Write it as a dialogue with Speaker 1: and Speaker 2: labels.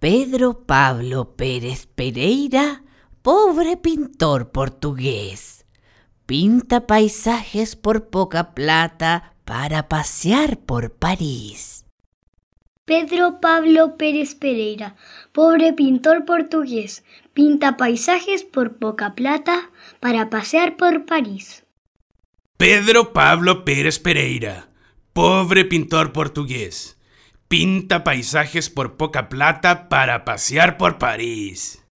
Speaker 1: Pedro Pablo Pérez Pereira, pobre pintor portugués, pinta paisajes por poca plata para pasear por París.
Speaker 2: Pedro Pablo Pérez Pereira, pobre pintor portugués, pinta paisajes por poca plata para pasear por París.
Speaker 3: Pedro Pablo Pérez Pereira, pobre pintor portugués, pinta paisajes por poca plata para pasear por París.